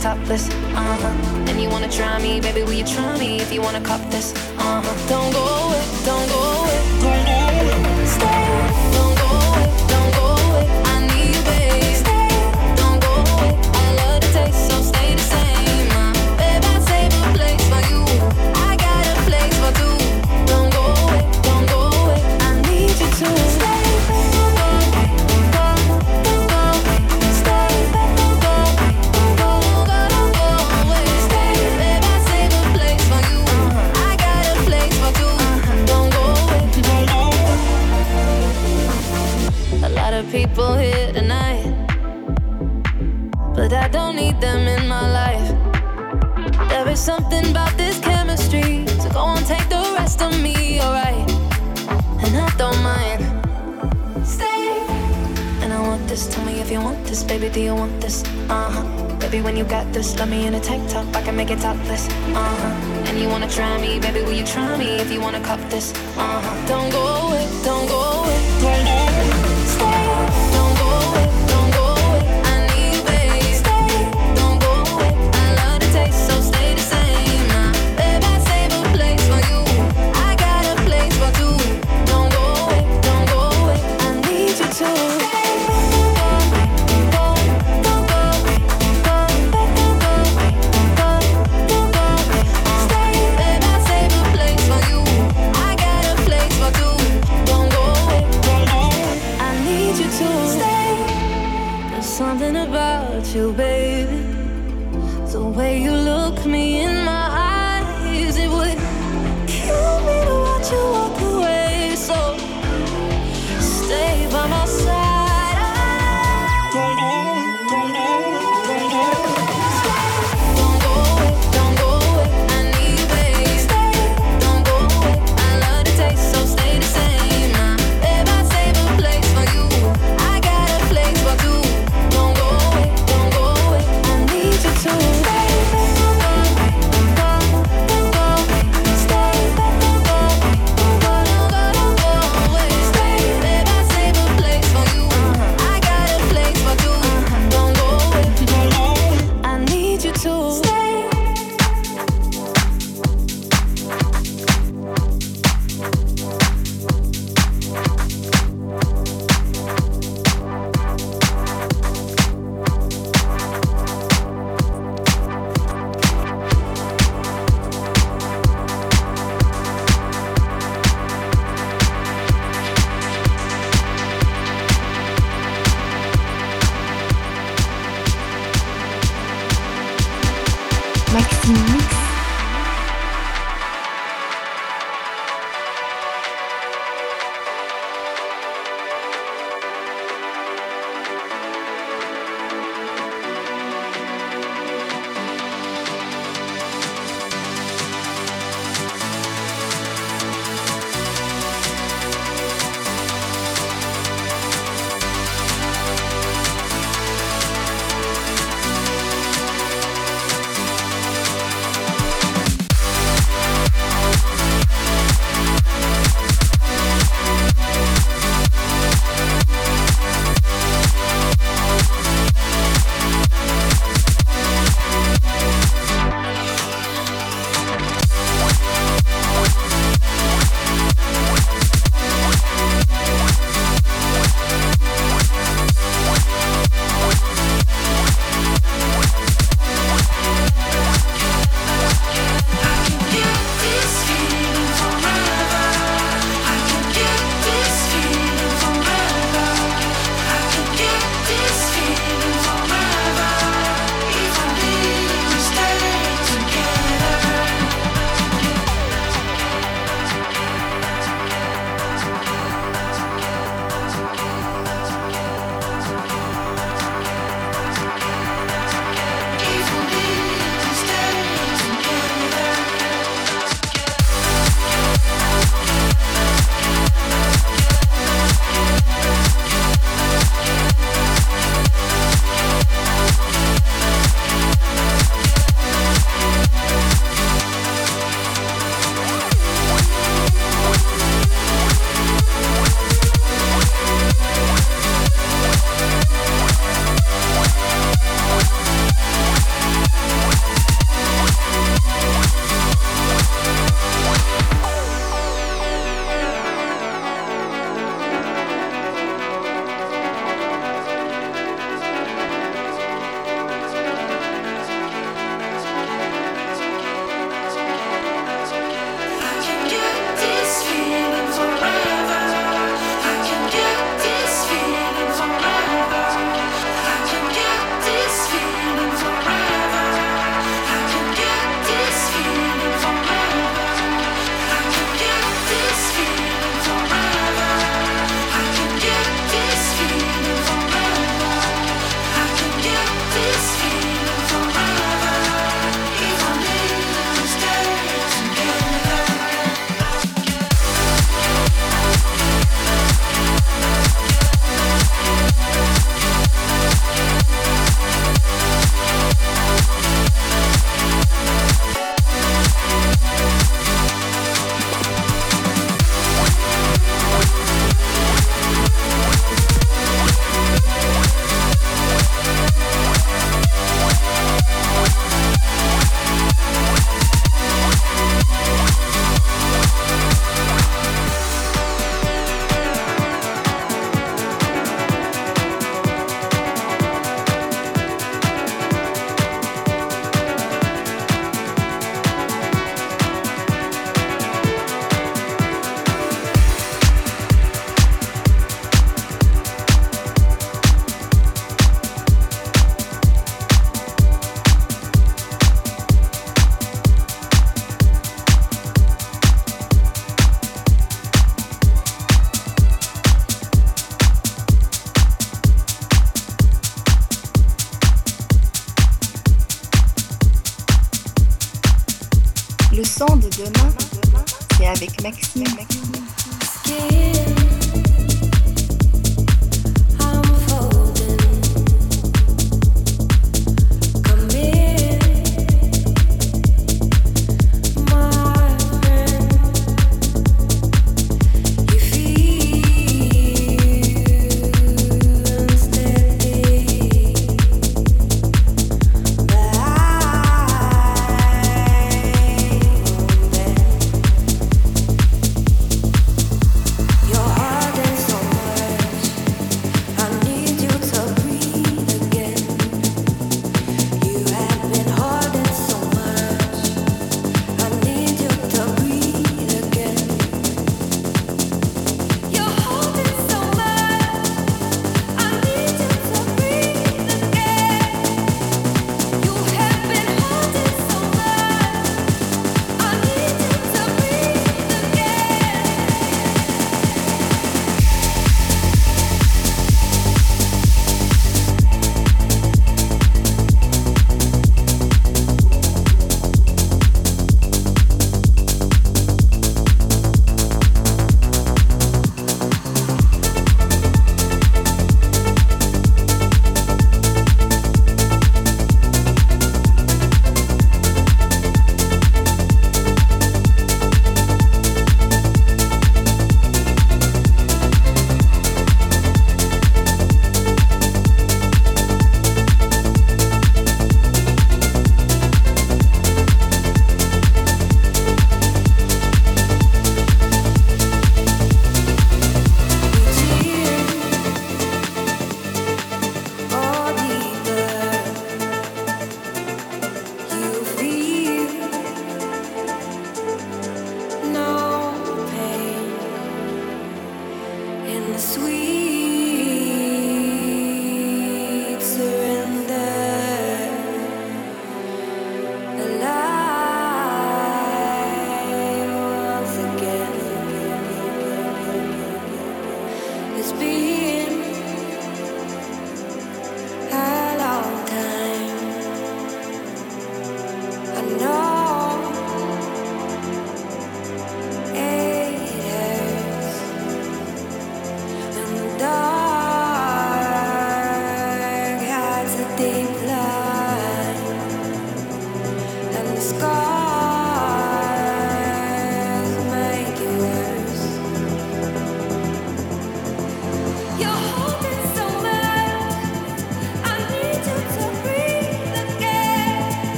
topless, uh huh. And you wanna try me, baby, will you try me if you wanna cop this, uh huh. Don't hopeless, uh huh. And you wanna try me, baby, will you try me if you wanna cop this, uh huh? Don't go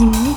隐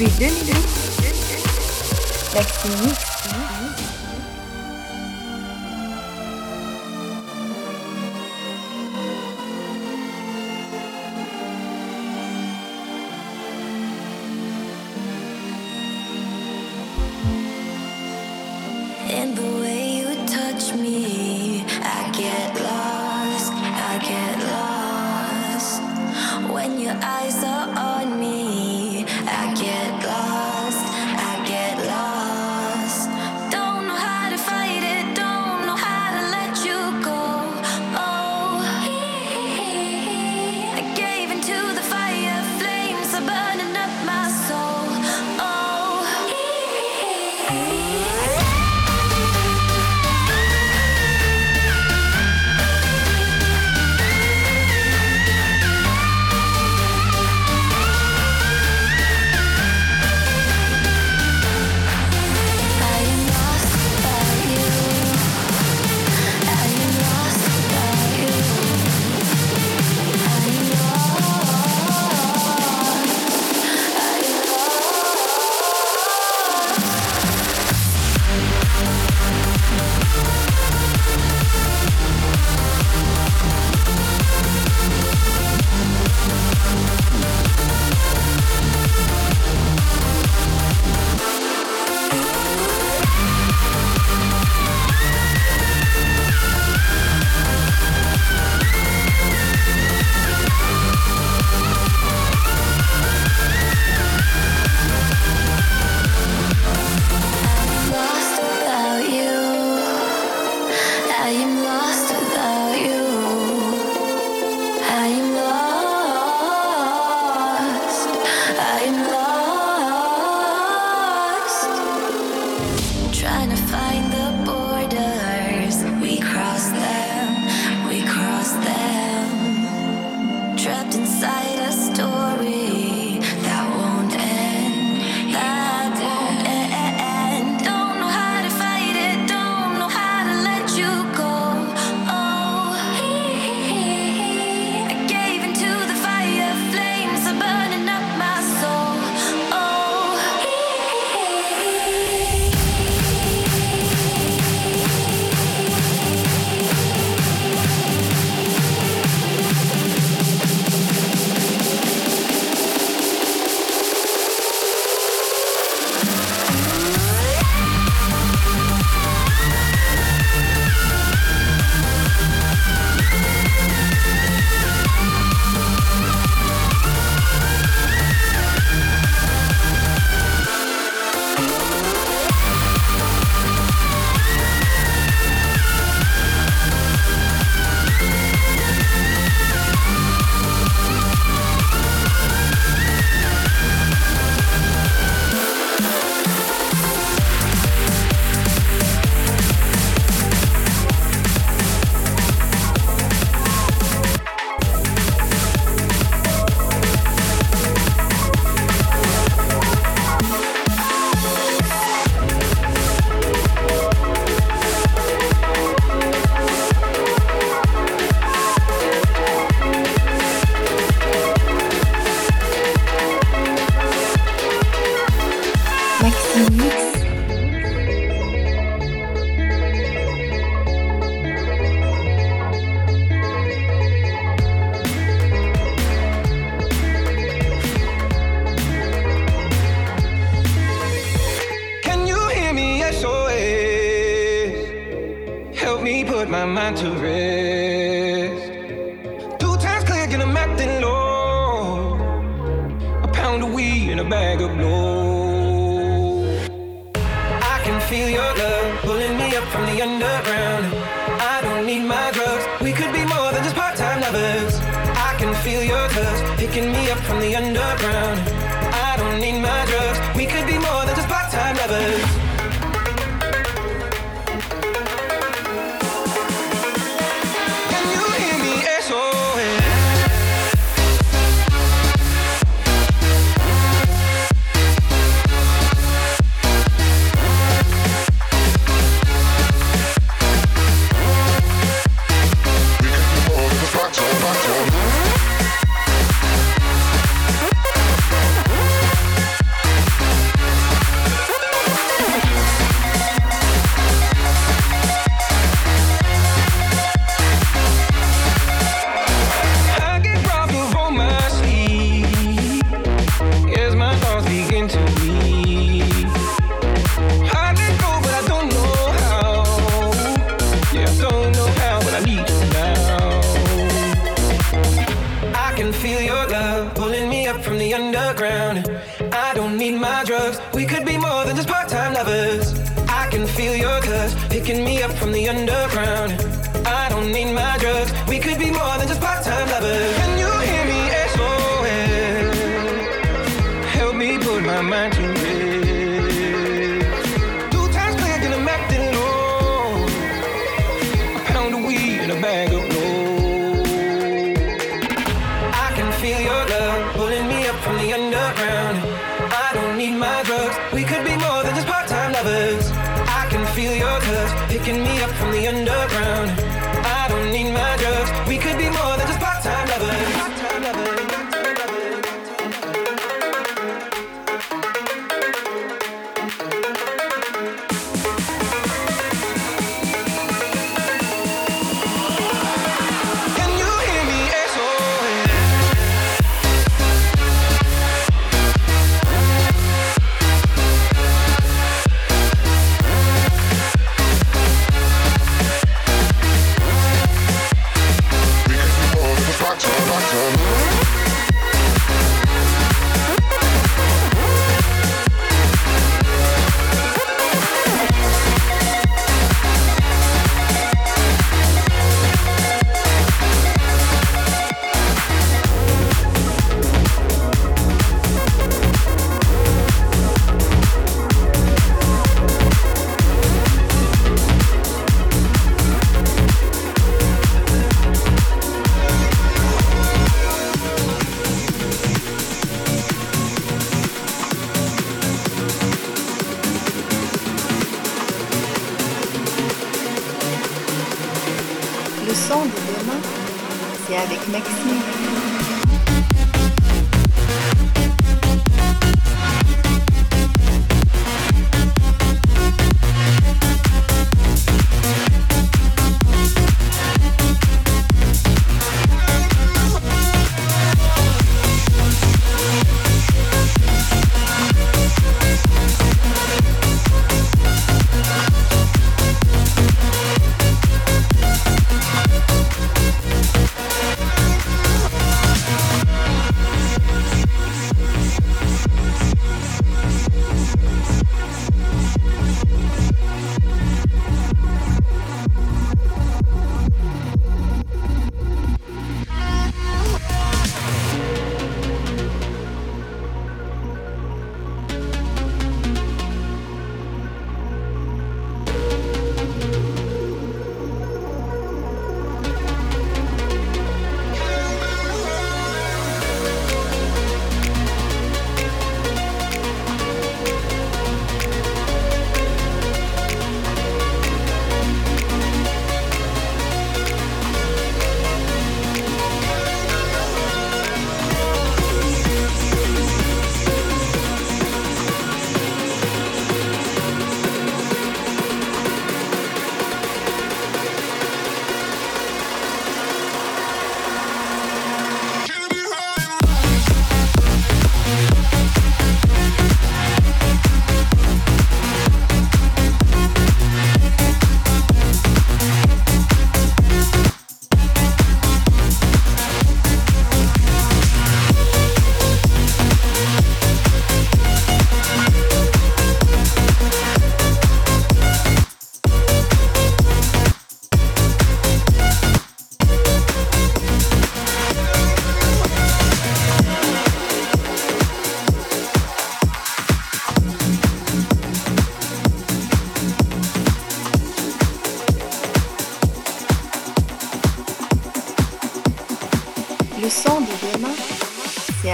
Maxime Mix. depuis 2008. Maxime I get lost, I get lost. feel your love.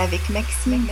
Avec Maxime.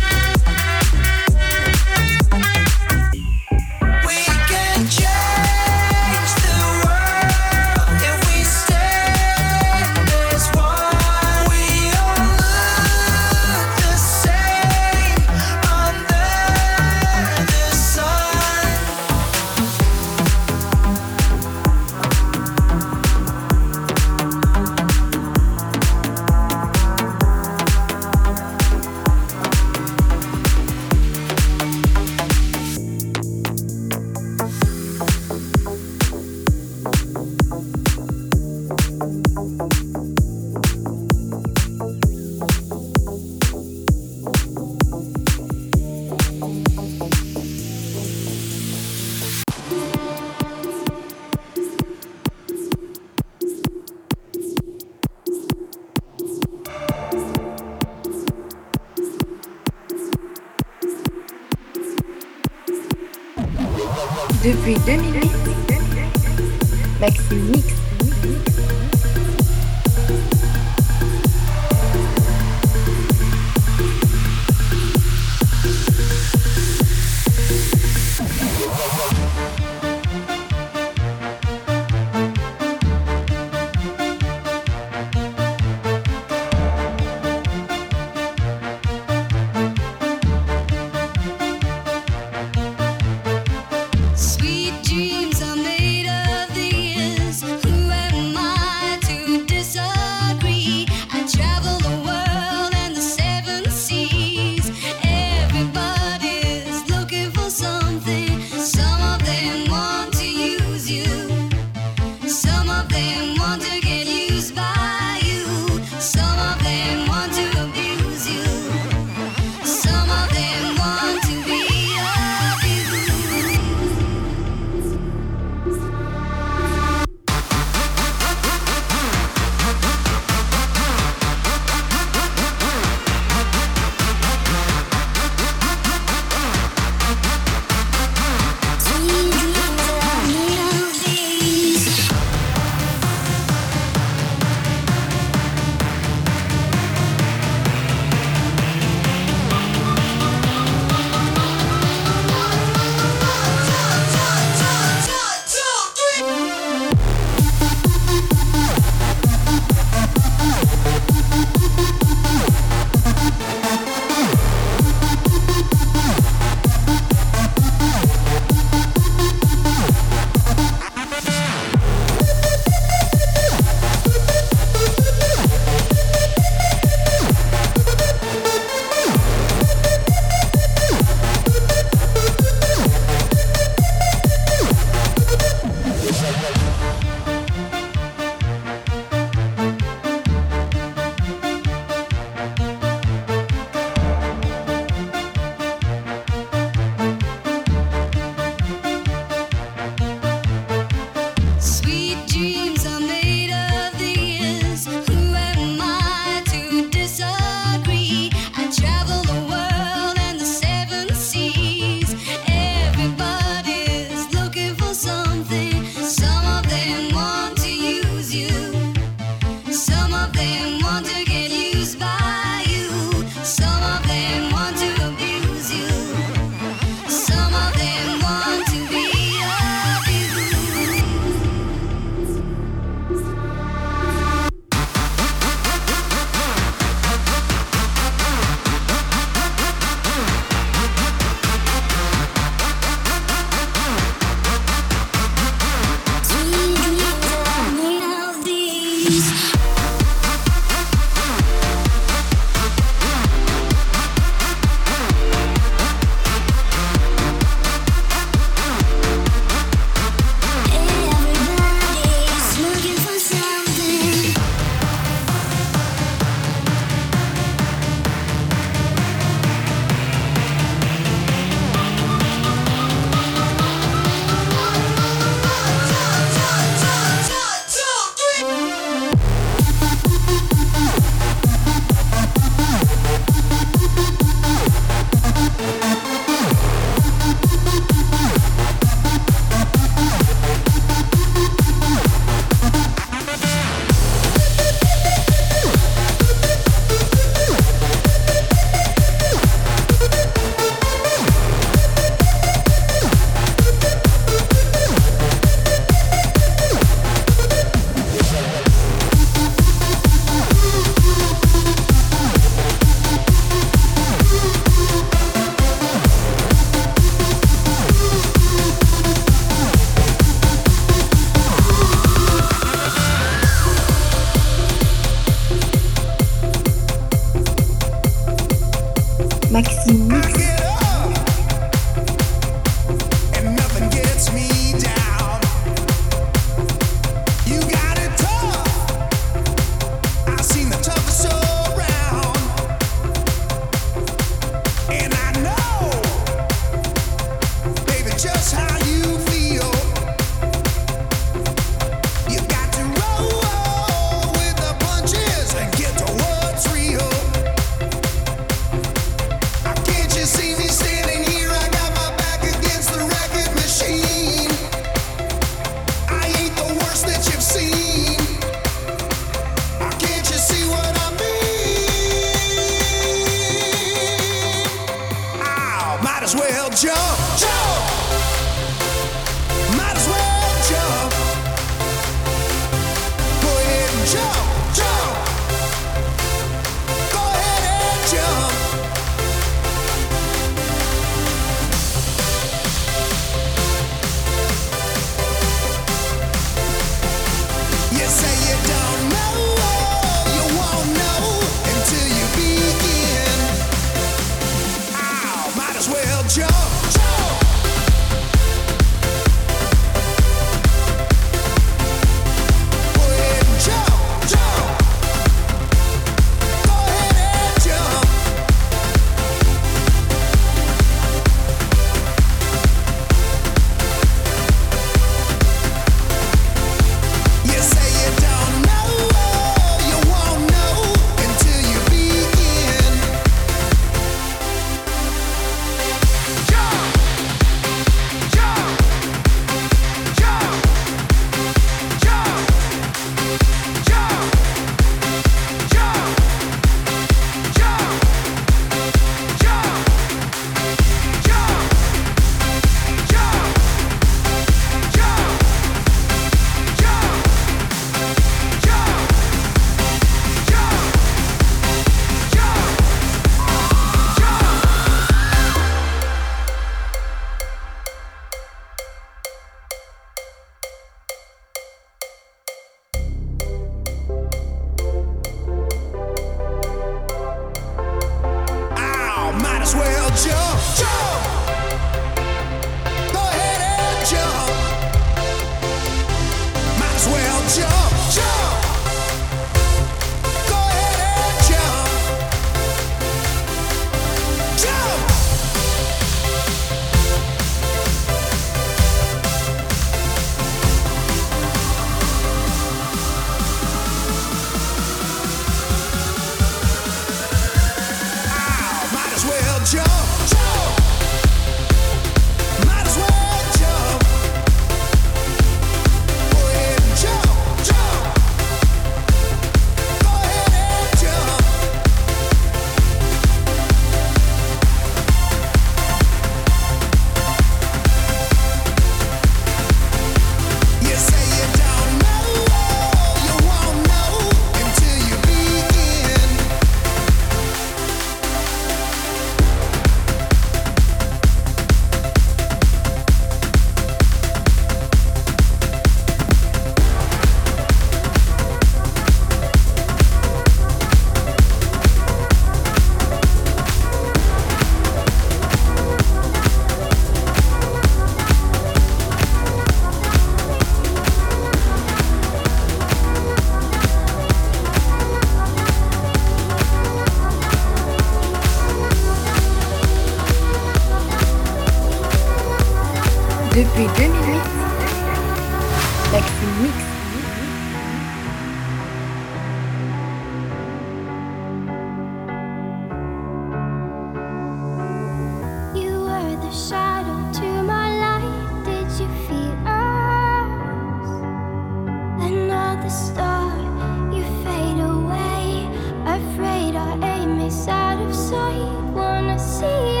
see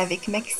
avec Maxime.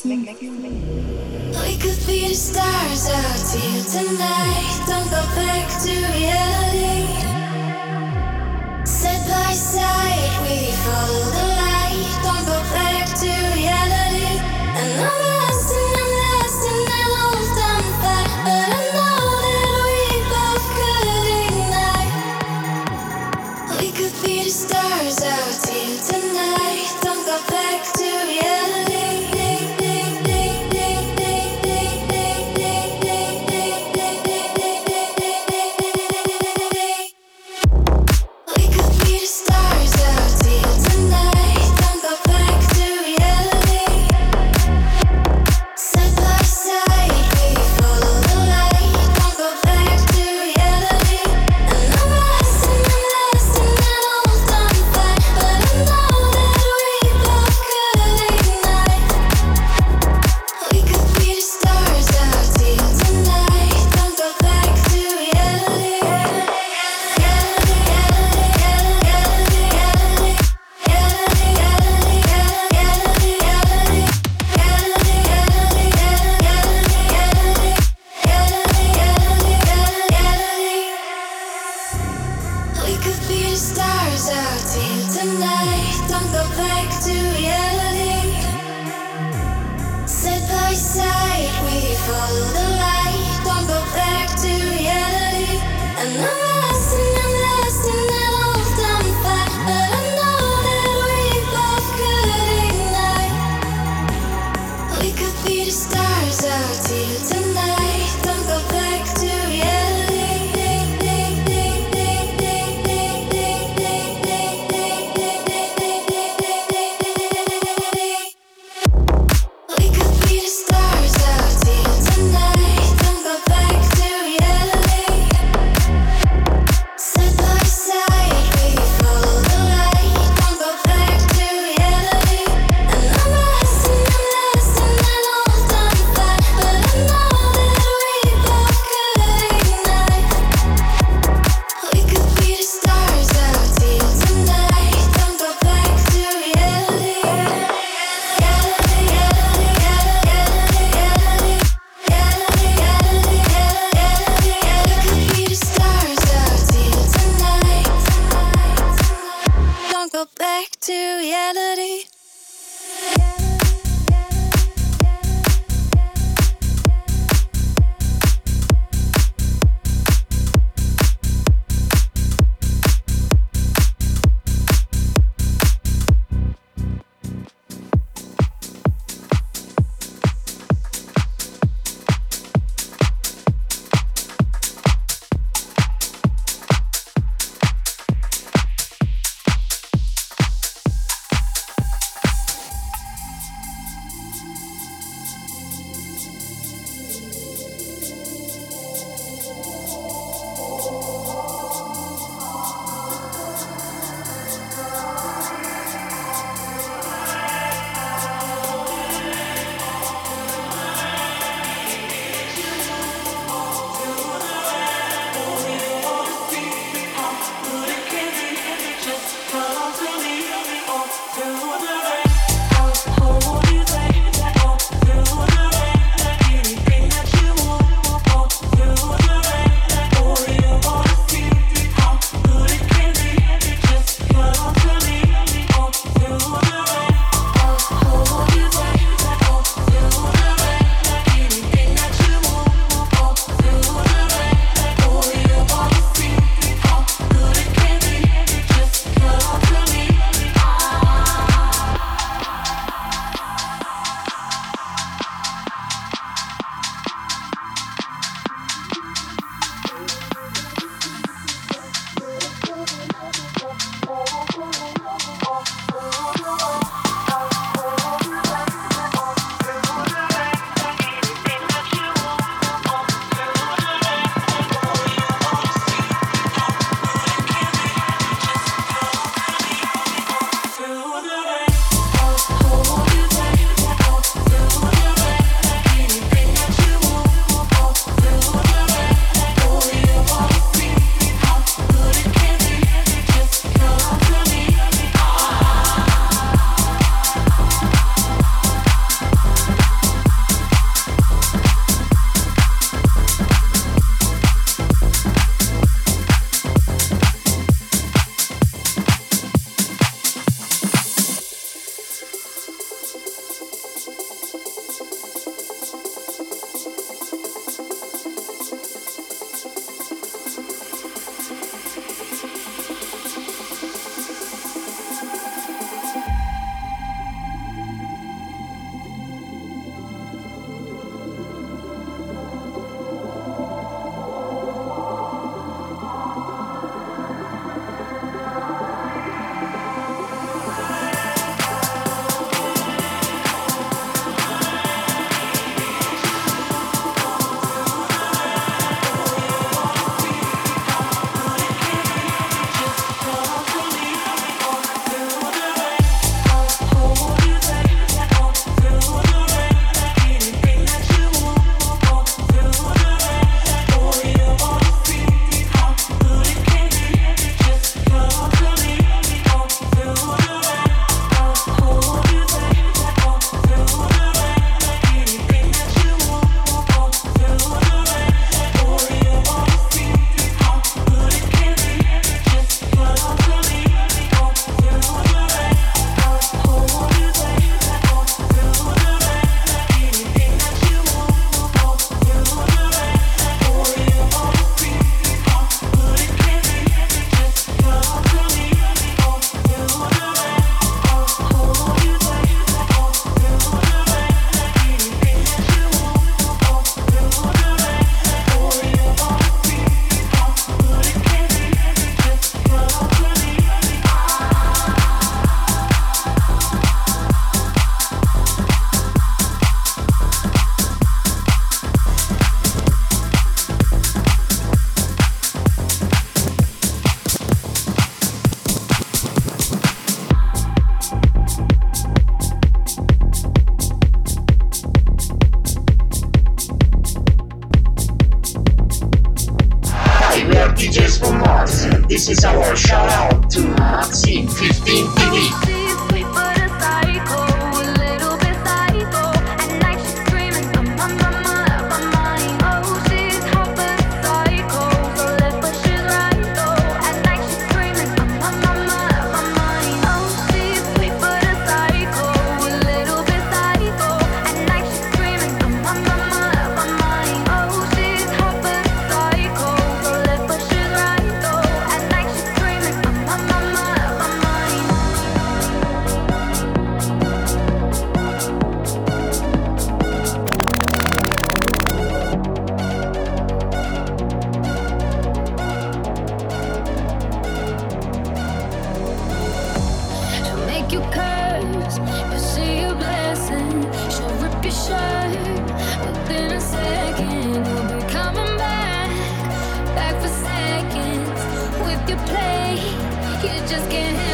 Poison for Daisy. And people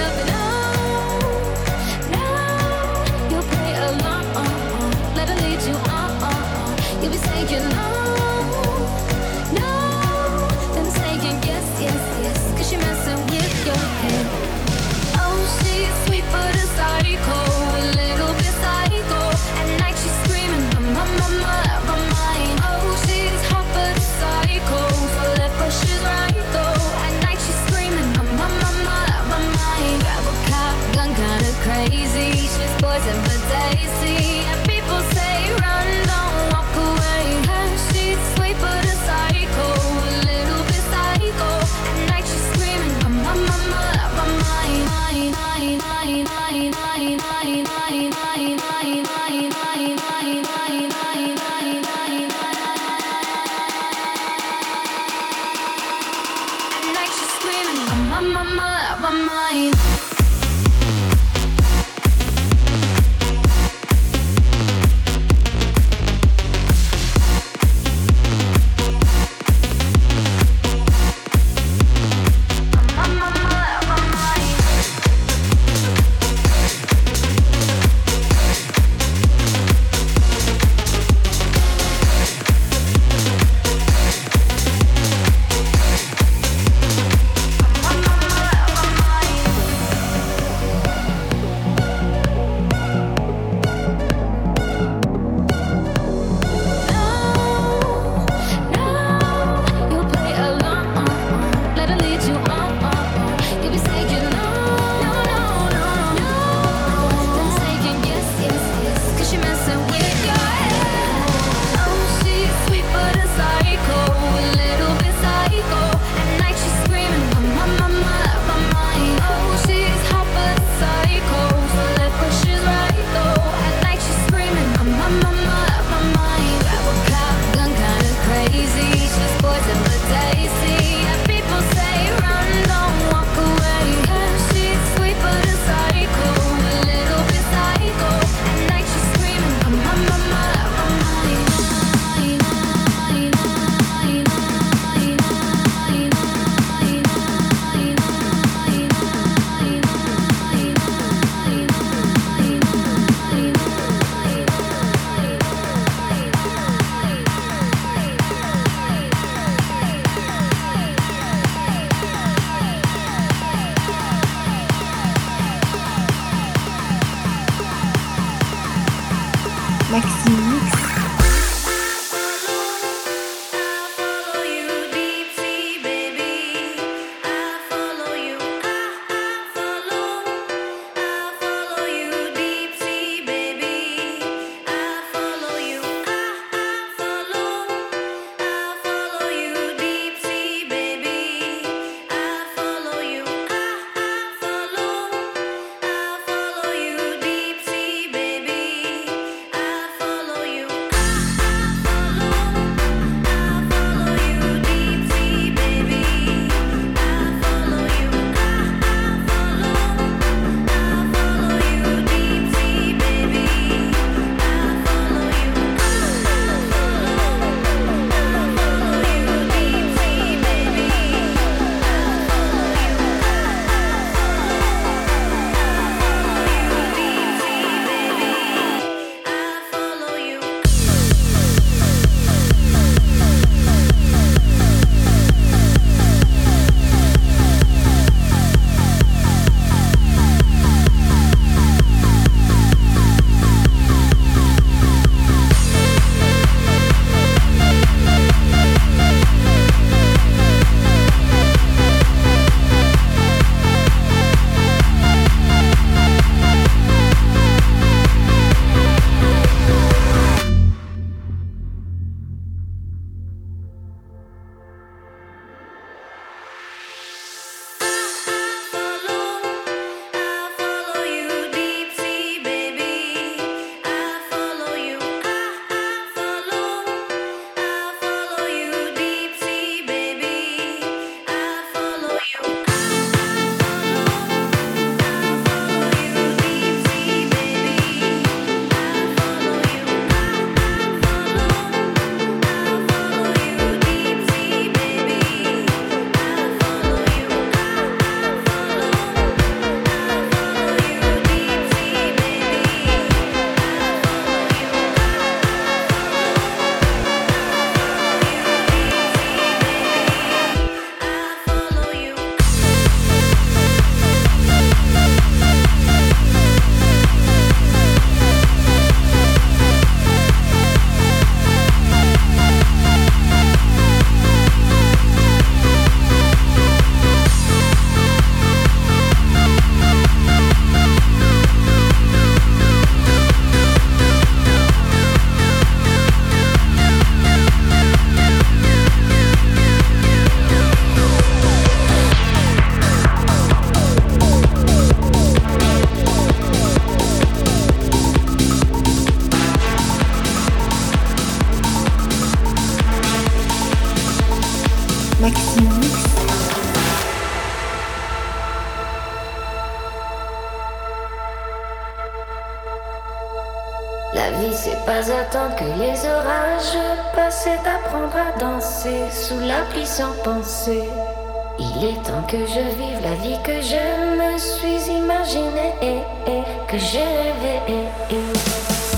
Il est temps que je vive la vie que je me suis imaginée et, que j'ai rêvé.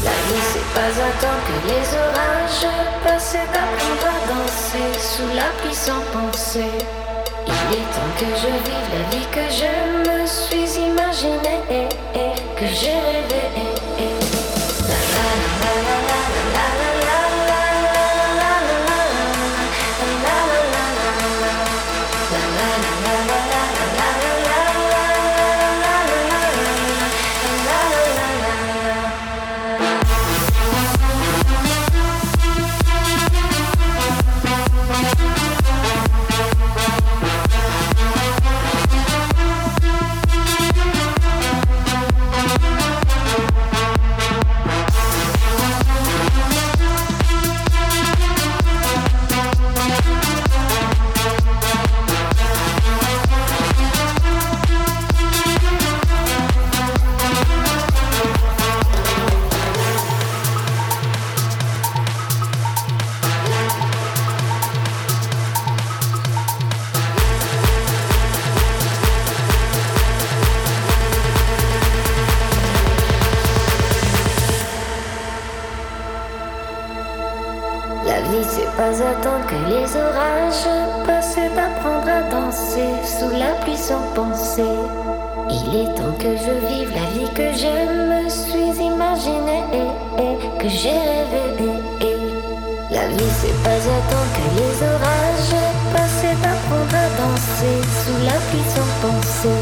La vie c'est pas attendre que les orages passent d'apprendre à danser sous la pluie sans penser. Il est temps que je vive la vie que je me suis imaginée que j'ai rêvé. La vie, c'est pas attendre que les orages passent, c'est d'apprendre à danser sous la pluie sans penser. Il est temps que je vive la vie que je me suis imaginée et, que j'ai rêvé. La vie, c'est pas attendre que les orages passent, c'est d'apprendre à danser sous la pluie sans penser.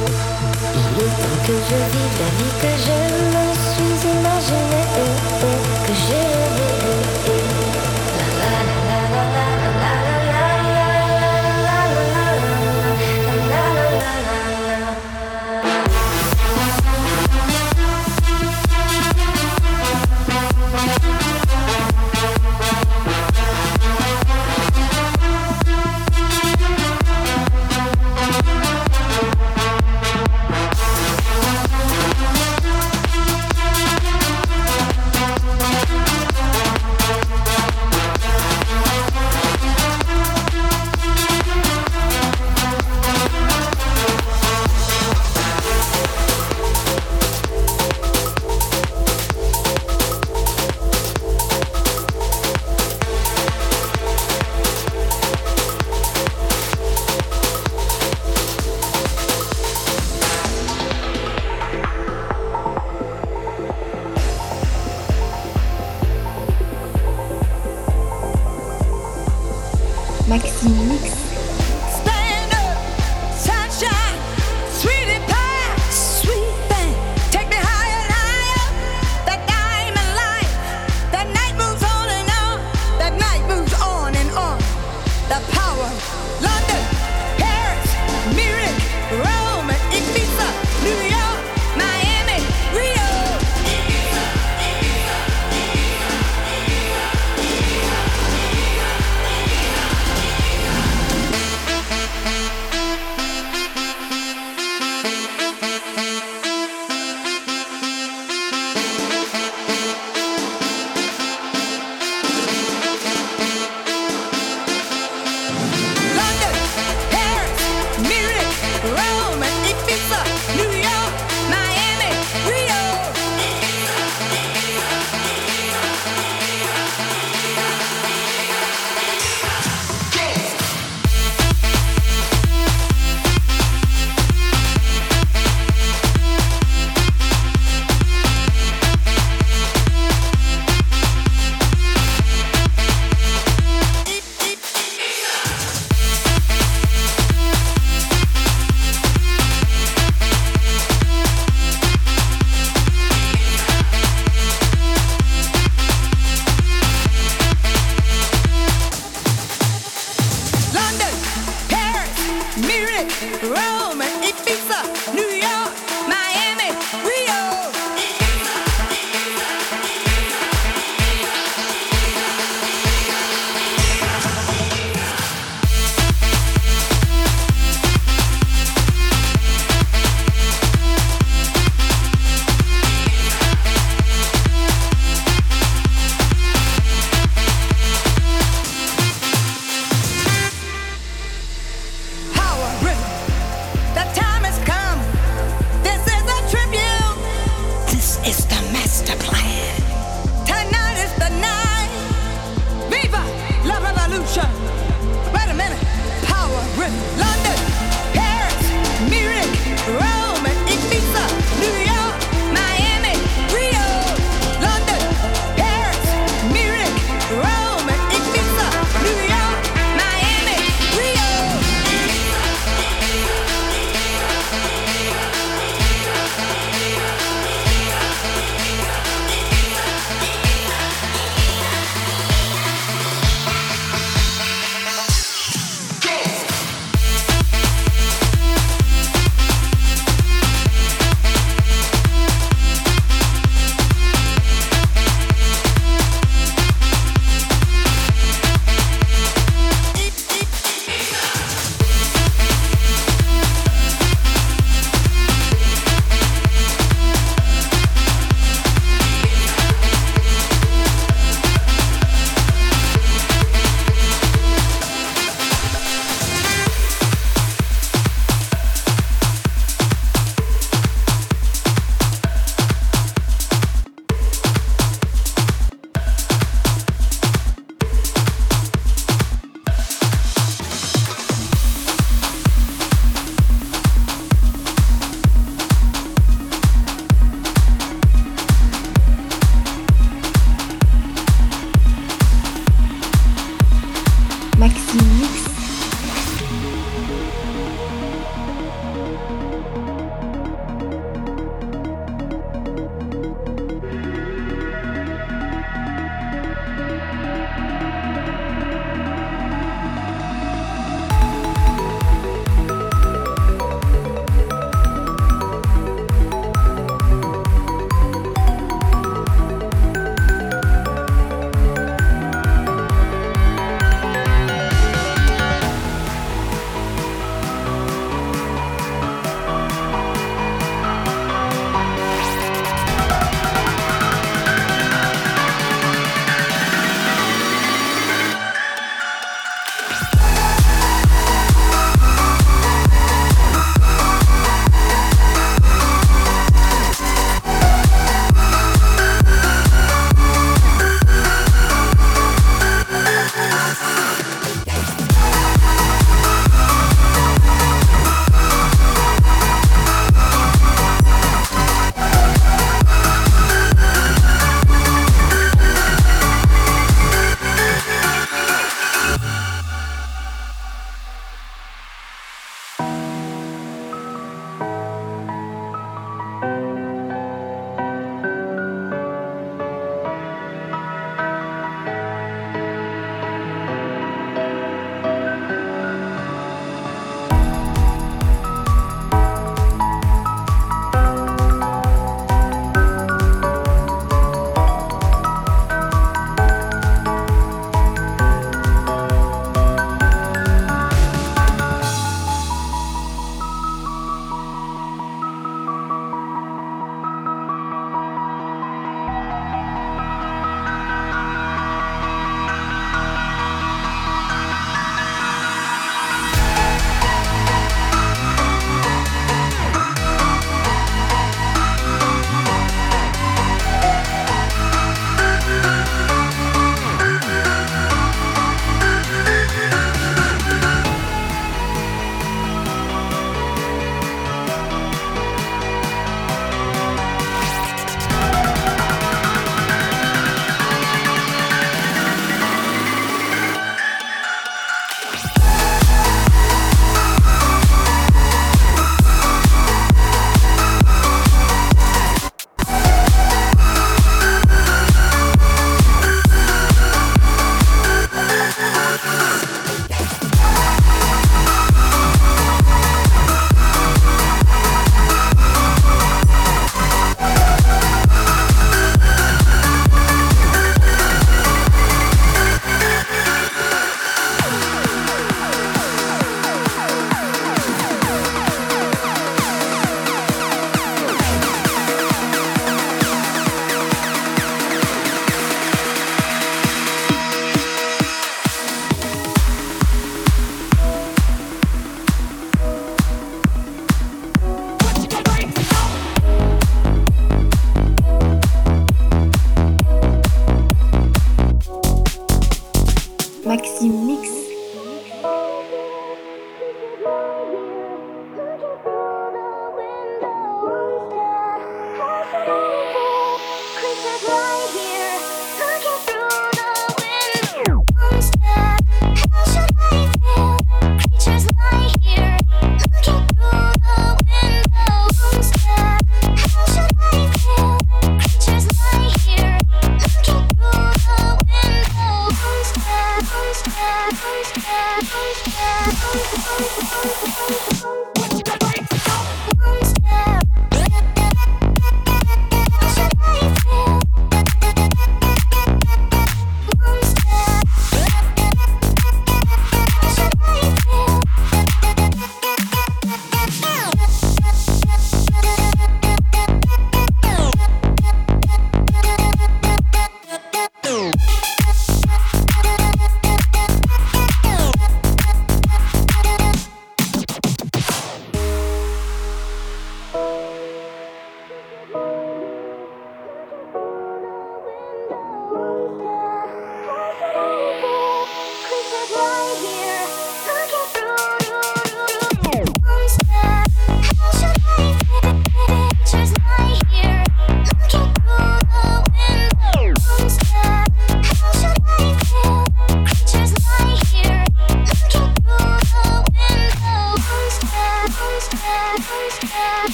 Il est temps que je vive la vie que je me suis imaginée et, que j'ai rêvé.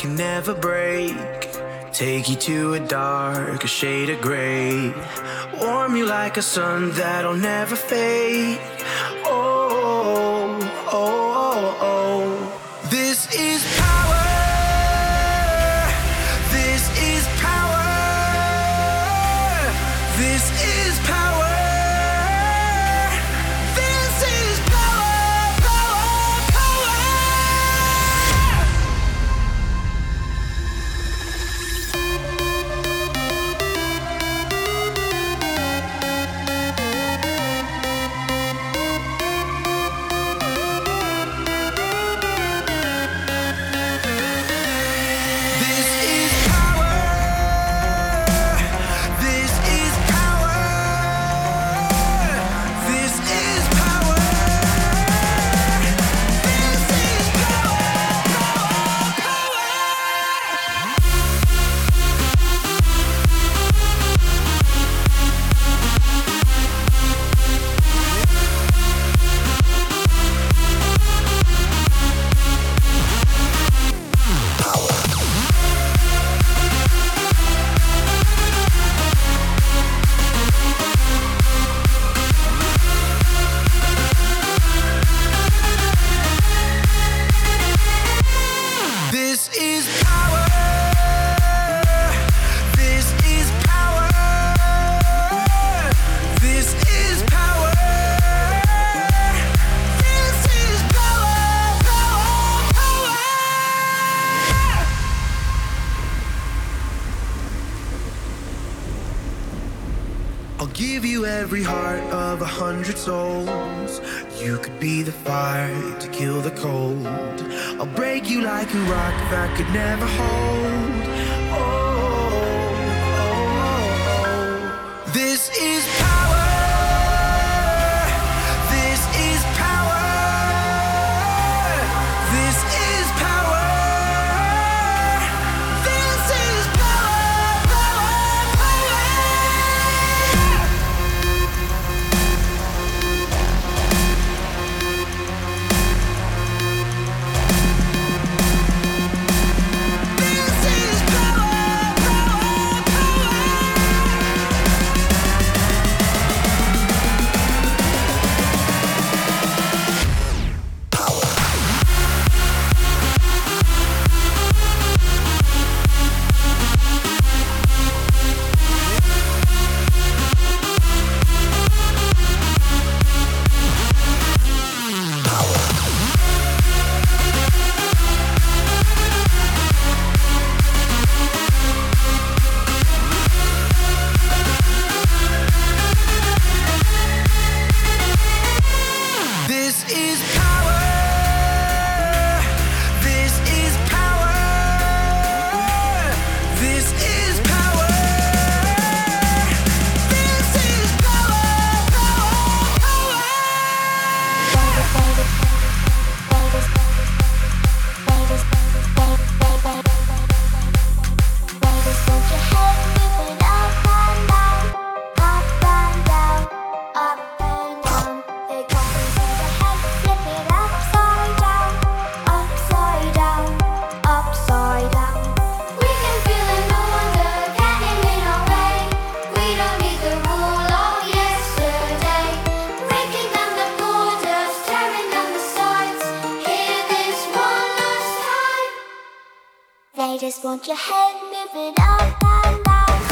Can never break. Take you to a darker shade of gray. Warm you like a sun that'll never fade. Oh, just want your head moving up and down,